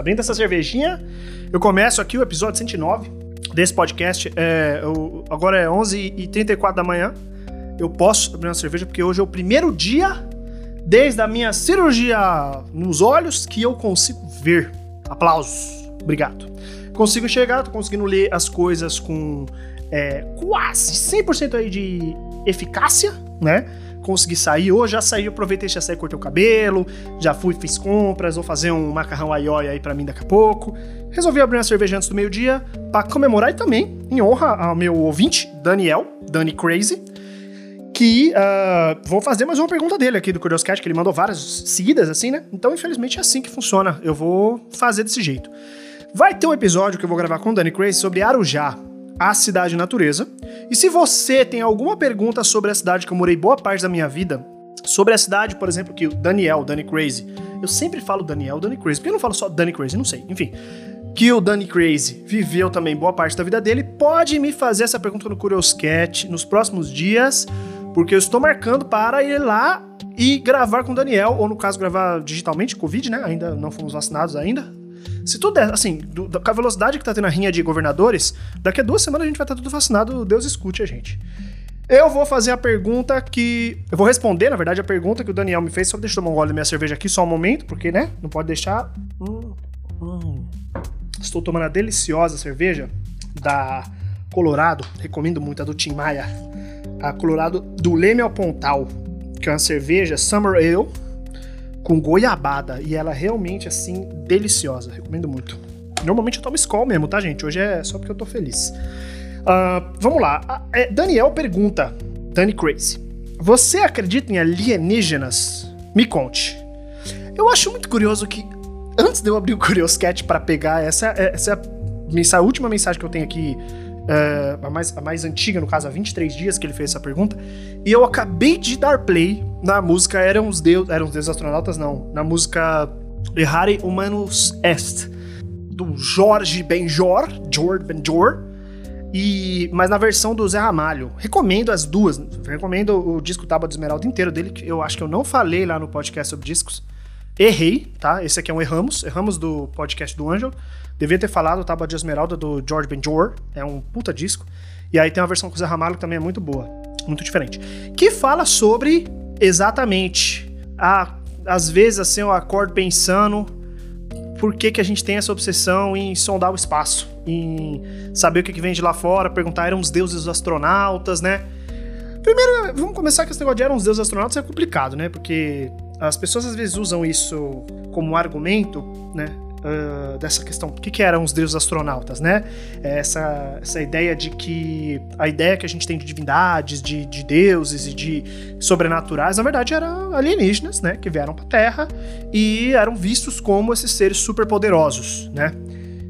Abrindo essa cervejinha, eu começo aqui o episódio 109 desse podcast. É, eu, agora é 11h34 da manhã. Eu posso abrir uma cerveja porque hoje é o primeiro dia desde a minha cirurgia nos olhos que eu consigo ver. Aplausos. Obrigado. Consigo enxergar, tô conseguindo ler as coisas com é, quase 100% aí de eficácia, né? Consegui sair hoje, já saí, aproveitei, já saí, cortei o cabelo, já fui, fiz compras, vou fazer um macarrão aioi aí para mim daqui a pouco. Resolvi abrir uma cerveja antes do meio-dia para comemorar e também em honra ao meu ouvinte, Daniel, Dani Crazy, que uh, vou fazer mais uma pergunta dele aqui do Curioscat, que ele mandou várias seguidas assim, né? Então, infelizmente, é assim que funciona. Eu vou fazer desse jeito. Vai ter um episódio que eu vou gravar com o Dani Crazy sobre Arujá, a cidade natureza. E se você tem alguma pergunta sobre a cidade que eu morei boa parte da minha vida, sobre a cidade, por exemplo, que o Daniel, Danny Crazy, eu sempre falo Daniel, Danny Crazy, porque eu não falo só Danny Crazy, não sei, enfim. Que o Danny Crazy viveu também boa parte da vida dele, pode me fazer essa pergunta no Curioscat nos próximos dias, porque eu estou marcando para ir lá e gravar com o Daniel, ou no caso, gravar digitalmente, Covid, né? Ainda não fomos vacinados ainda, se tudo é assim, do, com a velocidade que tá tendo a rinha de governadores, daqui a duas semanas a gente vai estar tudo vacinado, Deus escute a gente. Eu vou fazer a pergunta que. Eu vou responder, na verdade, a pergunta que o Daniel me fez. Só deixa eu tomar um gole da minha cerveja aqui, só um momento, porque, né? Não pode deixar. Hum, hum. Estou tomando a deliciosa cerveja da Colorado. Recomendo muito a do Tim Maia. A Colorado do Leme ao Pontal, que é uma cerveja Summer Ale com goiabada. E ela é realmente, assim, deliciosa. Recomendo muito. Normalmente eu tomo Skol mesmo, tá, gente? Hoje é só porque eu tô feliz. Uh, vamos lá. Uh, Daniel pergunta, Dani Crazy. Você acredita em alienígenas? Me conte. Eu acho muito curioso que, antes de eu abrir o Curioscat para pegar essa, essa, essa última mensagem que eu tenho aqui uh, a, mais, a mais antiga, no caso, há 23 dias que ele fez essa pergunta, e eu acabei de dar play na música Eram os Deuses. Eram os Deuses Astronautas, não. Na música Errare Humanus Est, do Jorge Benjor, George Benjor, e, mas na versão do Zé Ramalho. Recomendo as duas. Recomendo o disco Tábua de Esmeralda inteiro dele, que eu acho que eu não falei lá no podcast sobre discos. Errei, tá? Esse aqui é um Erramos. Erramos do podcast do Angel. Devia ter falado Tábua de Esmeralda do George Benjor. É um puta disco. E aí tem uma versão com o Zé Ramalho que também é muito boa. Muito diferente. Que fala sobre exatamente a, às vezes assim eu acordo pensando por que, que a gente tem essa obsessão em sondar o espaço, em saber o que, que vem de lá fora, perguntar eram os deuses astronautas, né? Primeiro, vamos começar com esse negócio de eram os deuses astronautas, é complicado, né? Porque as pessoas às vezes usam isso como argumento, né? Uh, dessa questão, o que, que, eram os deuses astronautas, né? Essa, essa ideia de que a ideia que a gente tem de divindades, de, de deuses e de sobrenaturais, na verdade eram alienígenas, né? Que vieram para a Terra e eram vistos como esses seres superpoderosos, né?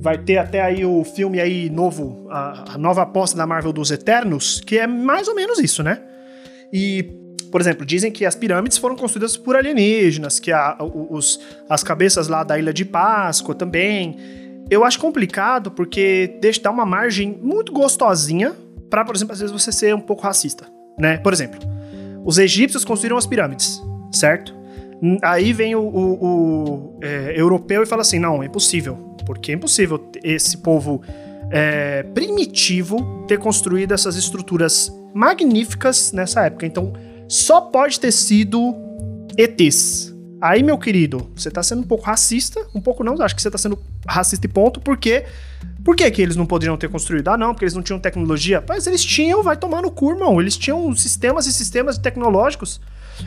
Vai ter até aí o filme aí novo, a, a nova aposta da Marvel dos Eternos, que é mais ou menos isso, né? E por exemplo, dizem que as pirâmides foram construídas por alienígenas, que a, os, as cabeças lá da Ilha de Páscoa também. Eu acho complicado porque deixa dar uma margem muito gostosinha para, por exemplo, às vezes você ser um pouco racista, né? Por exemplo, os egípcios construíram as pirâmides, certo? Aí vem o, o, o é, europeu e fala assim: não, é impossível. Porque é impossível esse povo é, primitivo ter construído essas estruturas magníficas nessa época. Então, só pode ter sido ETs. Aí, meu querido, você tá sendo um pouco racista, um pouco não, acho que você tá sendo racista e ponto, porque por que, que eles não poderiam ter construído? Ah, não, porque eles não tinham tecnologia. Mas eles tinham, vai tomar no cu, irmão. Eles tinham sistemas e sistemas tecnológicos.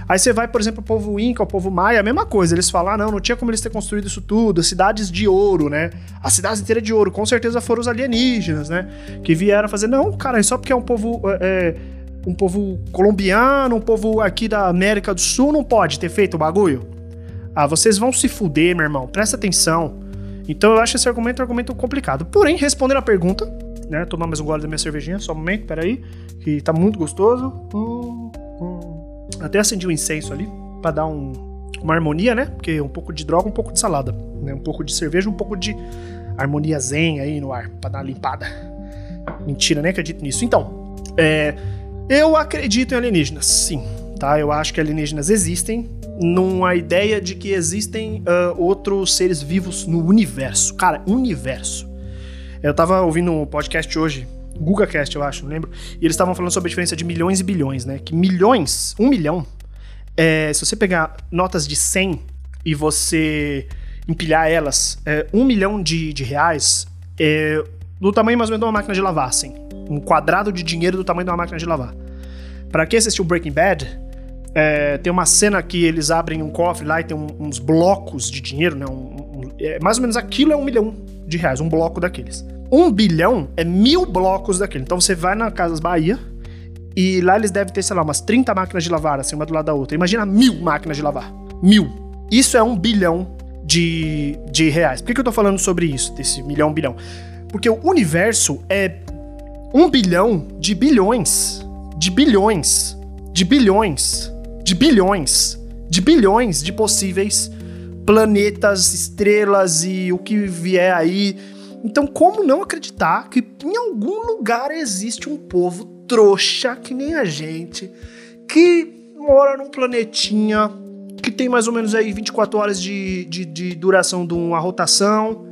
Aí você vai, por exemplo, o povo Inca, o povo Maia, a mesma coisa. Eles falam, ah, não, não tinha como eles ter construído isso tudo. Cidades de ouro, né? As cidades inteiras de ouro. Com certeza foram os alienígenas, né? Que vieram fazer. Não, cara, é só porque é um povo. É, um povo colombiano, um povo aqui da América do Sul não pode ter feito o bagulho? Ah, vocês vão se fuder, meu irmão. Presta atenção. Então eu acho esse argumento um argumento complicado. Porém, respondendo a pergunta, né? Tomar mais um gole da minha cervejinha, só um momento, peraí. Que tá muito gostoso. Hum, hum. Até acendi um incenso ali, para dar um, uma harmonia, né? Porque um pouco de droga, um pouco de salada. Né? Um pouco de cerveja, um pouco de harmonia zen aí no ar, pra dar uma limpada. Mentira, nem acredito nisso. Então, é eu acredito em alienígenas, sim. Tá? Eu acho que alienígenas existem. numa ideia de que existem uh, outros seres vivos no universo. Cara, universo. Eu tava ouvindo um podcast hoje, GugaCast, eu acho, não lembro, e eles estavam falando sobre a diferença de milhões e bilhões, né? Que milhões, um milhão, é, se você pegar notas de 100 e você empilhar elas, é, um milhão de, de reais é do tamanho mais ou menos de uma máquina de lavar, assim. Um quadrado de dinheiro do tamanho de uma máquina de lavar. Para quem assistiu Breaking Bad, é, tem uma cena que eles abrem um cofre lá e tem um, uns blocos de dinheiro, né? Um, um, é, mais ou menos aquilo é um milhão de reais, um bloco daqueles. Um bilhão é mil blocos daquele. Então você vai na Casas Bahia e lá eles devem ter, sei lá, umas 30 máquinas de lavar, assim, uma do lado da outra. Imagina mil máquinas de lavar. Mil. Isso é um bilhão de, de reais. Por que, que eu tô falando sobre isso, desse milhão, bilhão? Porque o universo é um bilhão de bilhões. De bilhões. De bilhões. De bilhões. De bilhões de possíveis planetas, estrelas e o que vier aí. Então, como não acreditar que em algum lugar existe um povo trouxa que nem a gente, que mora num planetinha que tem mais ou menos aí 24 horas de, de, de duração de uma rotação,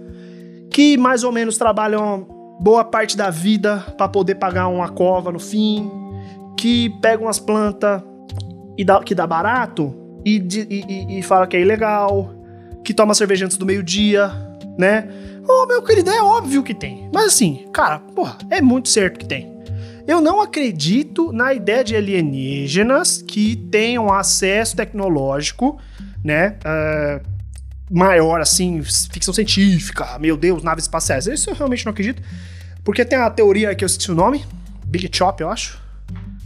que mais ou menos trabalham boa parte da vida para poder pagar uma cova no fim, que pegam umas plantas e dá, que dá barato e, e, e, fala que é ilegal, que toma cerveja antes do meio-dia, né? Oh, meu querido, é óbvio que tem. Mas assim, cara, porra, é muito certo que tem. Eu não acredito na ideia de alienígenas que tenham acesso tecnológico, né? Uh, maior, assim, ficção científica, meu Deus, naves espaciais. Isso eu realmente não acredito. Porque tem a teoria que eu esqueci o nome, Big Chop, eu acho.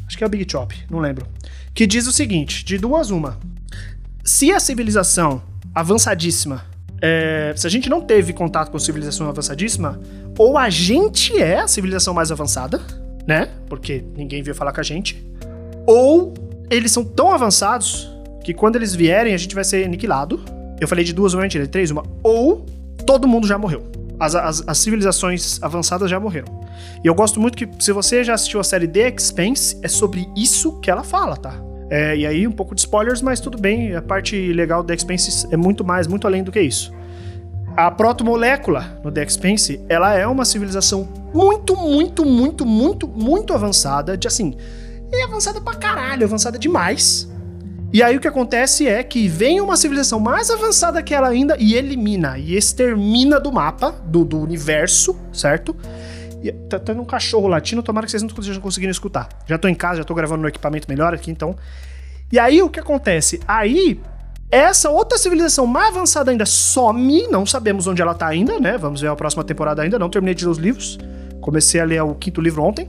Acho que é o Big Chop, não lembro. Que diz o seguinte: de duas, uma. Se a civilização avançadíssima. É, se a gente não teve contato com civilização avançadíssima, ou a gente é a civilização mais avançada, né? Porque ninguém veio falar com a gente. Ou eles são tão avançados que quando eles vierem a gente vai ser aniquilado. Eu falei de duas, uma mentira, de três, uma. Ou todo mundo já morreu. As, as, as, civilizações avançadas já morreram. E eu gosto muito que, se você já assistiu a série The Expanse, é sobre isso que ela fala, tá? É, e aí, um pouco de spoilers, mas tudo bem. A parte legal do The Expanse é muito mais, muito além do que isso. A protomolécula no The Expanse, ela é uma civilização muito, muito, muito, muito, muito avançada, de assim, é avançada pra caralho, avançada demais. E aí o que acontece é que vem uma civilização mais avançada que ela ainda e elimina, e extermina do mapa, do, do universo, certo? E tá tendo um cachorro latindo, tomara que vocês não estejam conseguindo escutar. Já tô em casa, já tô gravando no equipamento melhor aqui, então. E aí o que acontece? Aí essa outra civilização mais avançada ainda some, não sabemos onde ela tá ainda, né? Vamos ver a próxima temporada ainda, não terminei de ler os livros. Comecei a ler o quinto livro ontem.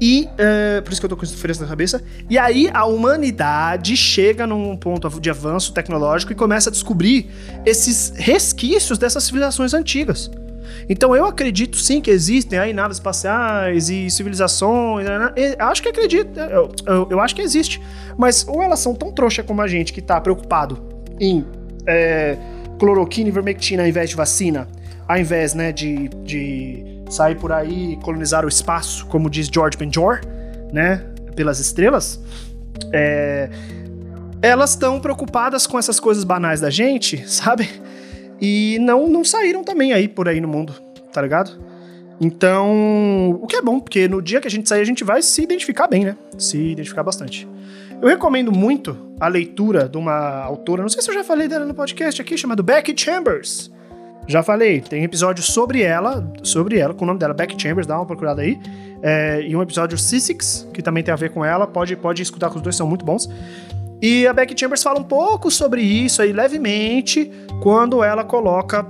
E, uh, por isso que eu tô com essa diferença na cabeça. E aí a humanidade chega num ponto de avanço tecnológico e começa a descobrir esses resquícios dessas civilizações antigas. Então eu acredito sim que existem aí naves espaciais e civilizações. Né? acho que acredito, eu, eu, eu, acho que existe. Mas ou elas são tão trouxa como a gente que tá preocupado em é, cloroquina e vermectina ao invés de vacina, ao invés né, de, de sair por aí e colonizar o espaço, como diz George Benjor, né, pelas estrelas. É, elas estão preocupadas com essas coisas banais da gente, sabe? E não, não saíram também aí por aí no mundo, tá ligado? Então, o que é bom, porque no dia que a gente sair, a gente vai se identificar bem, né? Se identificar bastante. Eu recomendo muito a leitura de uma autora, não sei se eu já falei dela no podcast aqui, chamada Becky Chambers. Já falei, tem episódio sobre ela, sobre ela, com o nome dela, Becky Chambers, dá uma procurada aí. É, e um episódio Sissix, que também tem a ver com ela, pode, pode escutar que os dois são muito bons. E a Becky Chambers fala um pouco sobre isso aí levemente quando ela coloca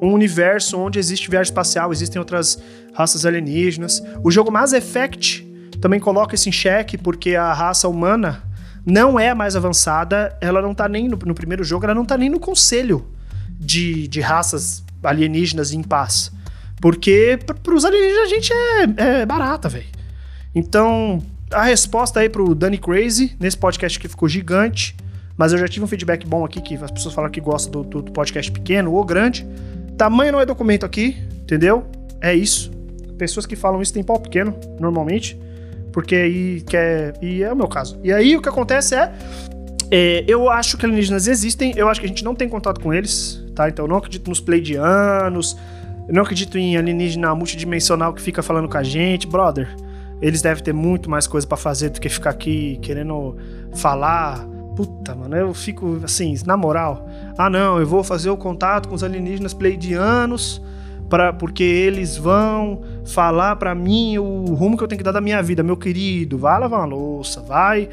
um universo onde existe viagem espacial, existem outras raças alienígenas. O jogo Mass Effect também coloca isso em xeque porque a raça humana não é mais avançada, ela não tá nem no, no primeiro jogo, ela não tá nem no conselho de, de raças alienígenas em paz. Porque para os alienígenas a gente é, é barata, velho. Então, a resposta aí pro Danny Crazy, nesse podcast que ficou gigante, mas eu já tive um feedback bom aqui, que as pessoas falam que gostam do, do, do podcast pequeno ou grande. Tamanho não é documento aqui, entendeu? É isso. Pessoas que falam isso têm pau pequeno, normalmente, porque aí quer... E é o meu caso. E aí o que acontece é... É, eu acho que alienígenas existem, eu acho que a gente não tem contato com eles, tá? Então eu não acredito nos pleidianos, eu não acredito em alienígena multidimensional que fica falando com a gente, brother. Eles devem ter muito mais coisa para fazer do que ficar aqui querendo falar. Puta, mano, eu fico assim, na moral. Ah, não, eu vou fazer o contato com os alienígenas pleidianos para porque eles vão falar para mim o rumo que eu tenho que dar da minha vida, meu querido. Vai lavar uma louça, vai,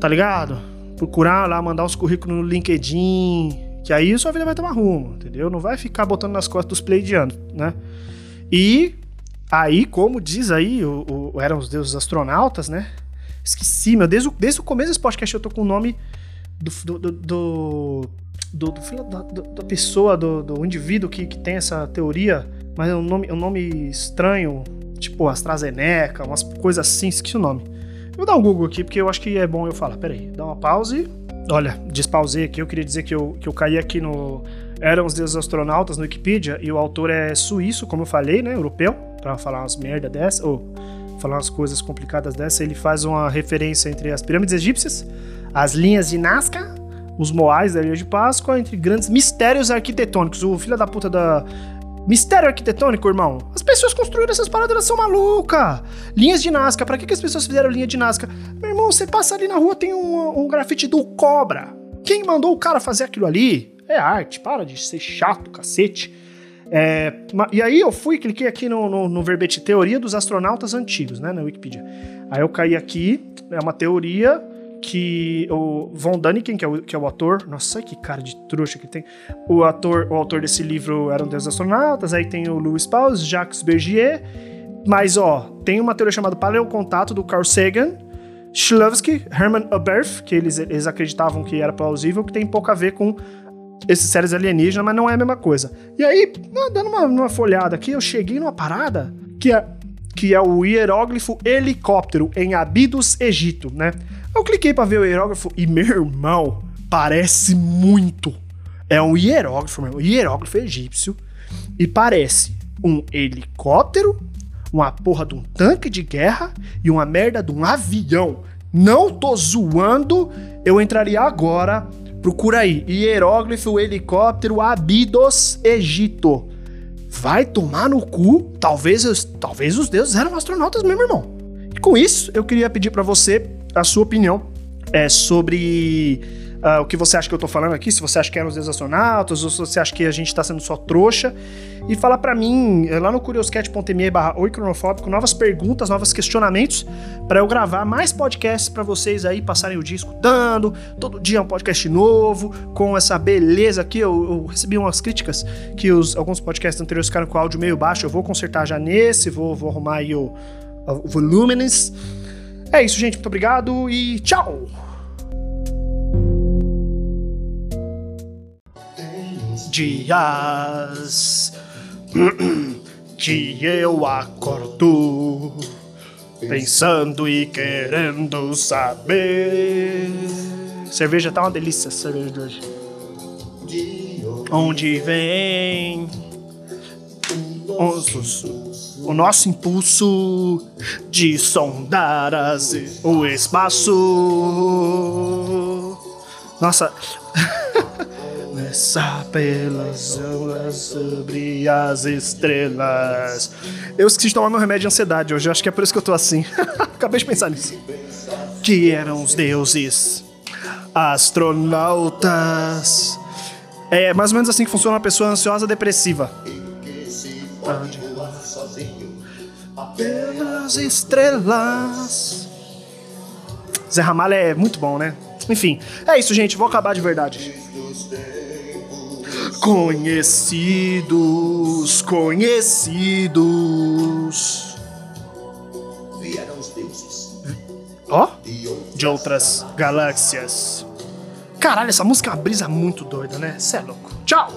tá ligado? Procurar lá, mandar os currículos no LinkedIn, que aí sua vida vai tomar rumo, entendeu? Não vai ficar botando nas costas dos pleidianos, né? E Aí, como diz aí, o, o, eram os deuses astronautas, né? Esqueci, meu. Desde o, desde o começo desse podcast eu tô com o nome do. do, do, do, do, do da, da, pessoa, do, do indivíduo que, que tem essa teoria, mas é um nome, é um nome estranho, tipo AstraZeneca, umas coisas assim, esqueci o nome. Eu vou dar um Google aqui, porque eu acho que é bom eu falar. Pera aí, dá uma pause. Olha, despausei aqui, eu queria dizer que eu, que eu caí aqui no. Eram os deuses astronautas no Wikipedia, e o autor é suíço, como eu falei, né? Europeu para falar umas merda dessa, ou falar umas coisas complicadas dessa, ele faz uma referência entre as pirâmides egípcias, as linhas de Nazca, os moais da Ilha de Páscoa, entre grandes mistérios arquitetônicos. O filho da puta da. Mistério arquitetônico, irmão. As pessoas construíram essas paradas, elas são malucas. Linhas de Nazca, pra que, que as pessoas fizeram linha de Nazca? Meu irmão, você passa ali na rua, tem um, um grafite do Cobra. Quem mandou o cara fazer aquilo ali? É arte, para de ser chato, cacete. É, e aí eu fui, cliquei aqui no, no, no, verbete Teoria dos Astronautas Antigos, né, na Wikipedia. Aí eu caí aqui, é uma teoria que o Von Daniken, que é o, que é o ator, nossa, que cara de trouxa que tem, o ator, o autor desse livro era um deus astronautas, aí tem o Louis Pauls, Jacques Bergier, mas ó, tem uma teoria chamada Paleocontato do Carl Sagan, Shklovsky, Hermann Oberth, que eles, eles acreditavam que era plausível, que tem pouco a ver com esses séries alienígenas, mas não é a mesma coisa. E aí, dando uma, uma folhada aqui, eu cheguei numa parada que é, que é o hieróglifo helicóptero em Abidos, Egito, né? Eu cliquei para ver o hieróglifo e, meu irmão, parece muito. É um hieróglifo, meu, hieróglifo egípcio e parece um helicóptero, uma porra de um tanque de guerra e uma merda de um avião. Não tô zoando, eu entraria agora Procura aí, hieróglifo helicóptero Abidos Egito. Vai tomar no cu? Talvez, talvez os deuses eram astronautas mesmo, irmão. E com isso, eu queria pedir para você a sua opinião é, sobre uh, o que você acha que eu tô falando aqui, se você acha que eram os astronautas, ou se você acha que a gente tá sendo só trouxa. E fala para mim, é, lá no curioscat.me barra cronofóbico, novas perguntas, novos questionamentos, para eu gravar mais podcasts para vocês aí passarem o dia escutando. Todo dia um podcast novo, com essa beleza aqui. Eu, eu recebi umas críticas que os, alguns podcasts anteriores ficaram com áudio meio baixo. Eu vou consertar já nesse, vou, vou arrumar aí o, o volumes. É isso, gente. Muito obrigado e tchau! dias que eu acordo pensando e querendo saber. Cerveja tá uma delícia, cerveja de hoje. Onde vem o nosso impulso de sondar as, o espaço. Nossa. Começar pelas ondas sobre as estrelas. Eu esqueci de tomar meu remédio de ansiedade hoje, acho que é por isso que eu tô assim. Acabei de pensar nisso. Que eram os deuses, astronautas. É mais ou menos assim que funciona uma pessoa ansiosa depressiva. Pelas estrelas. Zé Ramalho é muito bom, né? Enfim, é isso, gente. Vou acabar de verdade. Conhecidos, conhecidos. Vieram os deuses. Ó, oh, de outras galáxias. Caralho, essa música é uma brisa muito doida, né? Cê é louco. Tchau!